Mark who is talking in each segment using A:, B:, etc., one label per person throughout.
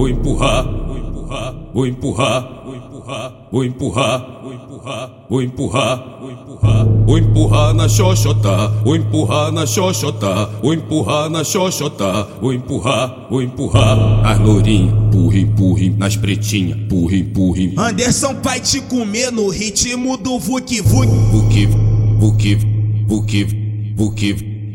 A: vou empurrar, vou empurrar, vou empurrar, vou empurrar, vou empurrar, vou empurrar, vou empurrar, vou empurrar, vou empurrar na xoxota, vou empurrar na xoxota, vou empurrar na xoxota, vou empurrar, vou empurrar, as lourinhas, empurra, empurra, nas pretinhas, empurra, empurra.
B: Anderson vai te comer no ritmo do Vuk Vuk.
A: Vuk, Vuk, Vuk, Vuk,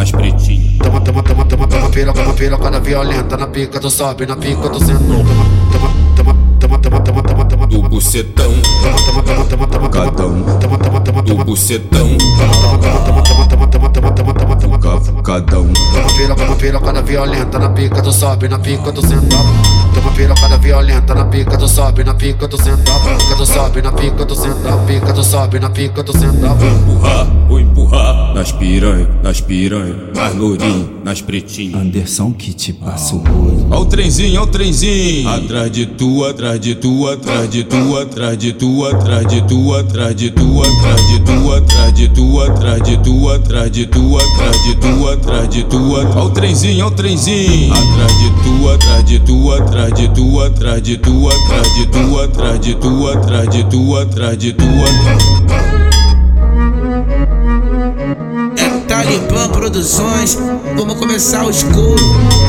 A: vuki nas pretinhas
C: Toma, toma, toma, toma, toma, pira, toma, pira, cada violenta na pica, tu sobe na pica, tu senta. Toma, toma, toma, toma, toma, toma, toma,
A: do bucetão,
C: toma, toma, toma, toma, toma,
A: um
C: toma, toma, toma,
A: do bucetão,
C: toma, toma, toma, toma, toma, pira, toma pira, cada violenta na pica, tu sobe na pica, tu senta. Toma pira, cada violenta na pica, tu sobe na pica, tu senta. Pica, tu sobe na pica, tu senta. Pica, tu sobe na pica, tu senta.
A: empurrar, vou empurrar nas piranha, nas piranha, nas lourinho, nas pretinhas.
D: Anderson que te passa o rodo.
A: Ó o trenzinho, ó o trenzinho. Atrás de tu, atrás de tu, atrás de tu, atrás de tu, atrás de tu, atrás de tu, atrás de tu, atrás de tu, tu, atrás de tu, atrás de tu, atrás de tu, atrás de tu. Ao trenzinho, ao trenzinho. Atrás de tu, atrás de tu, atrás de tu, atrás de tu, atrás de tu, atrás de tu, atrás de tu, atrás de tu.
B: É Talibã Produções. Vamos começar o escuro.